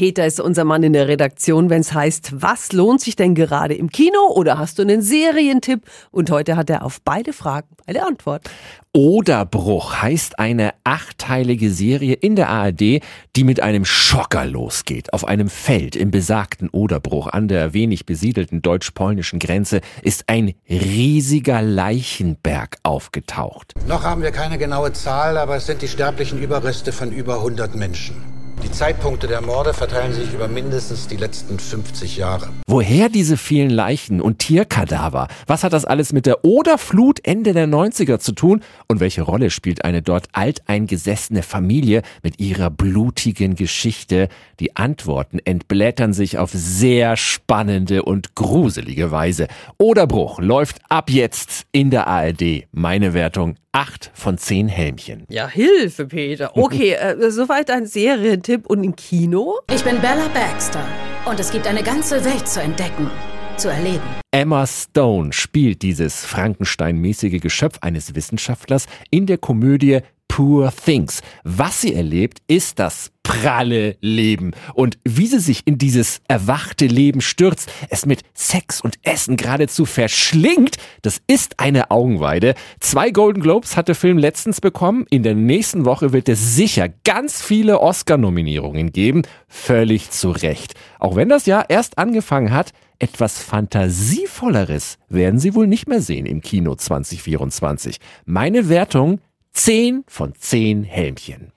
Peter ist unser Mann in der Redaktion, wenn es heißt, was lohnt sich denn gerade im Kino oder hast du einen Serientipp? Und heute hat er auf beide Fragen eine Antwort. Oderbruch heißt eine achteilige Serie in der ARD, die mit einem Schocker losgeht. Auf einem Feld im besagten Oderbruch an der wenig besiedelten deutsch-polnischen Grenze ist ein riesiger Leichenberg aufgetaucht. Noch haben wir keine genaue Zahl, aber es sind die sterblichen Überreste von über 100 Menschen. Die Zeitpunkte der Morde verteilen sich über mindestens die letzten 50 Jahre. Woher diese vielen Leichen und Tierkadaver? Was hat das alles mit der Oderflut Ende der 90er zu tun? Und welche Rolle spielt eine dort alteingesessene Familie mit ihrer blutigen Geschichte? Die Antworten entblättern sich auf sehr spannende und gruselige Weise. Oderbruch läuft ab jetzt in der ARD. Meine Wertung acht von zehn Helmchen. Ja, Hilfe, Peter. Okay, äh, soweit ein Serientipp und im Kino? Ich bin Bella Baxter und es gibt eine ganze Welt zu entdecken, zu erleben. Emma Stone spielt dieses Frankenstein-mäßige Geschöpf eines Wissenschaftlers in der Komödie Poor Things. Was sie erlebt, ist das pralle Leben und wie sie sich in dieses erwachte Leben stürzt, es mit Sex und Essen geradezu verschlingt, das ist eine Augenweide. Zwei Golden Globes hat der Film letztens bekommen. In der nächsten Woche wird es sicher ganz viele Oscar-Nominierungen geben. Völlig zu Recht. Auch wenn das Jahr erst angefangen hat, etwas Fantasievolleres werden Sie wohl nicht mehr sehen im Kino 2024. Meine Wertung 10 von 10 Helmchen.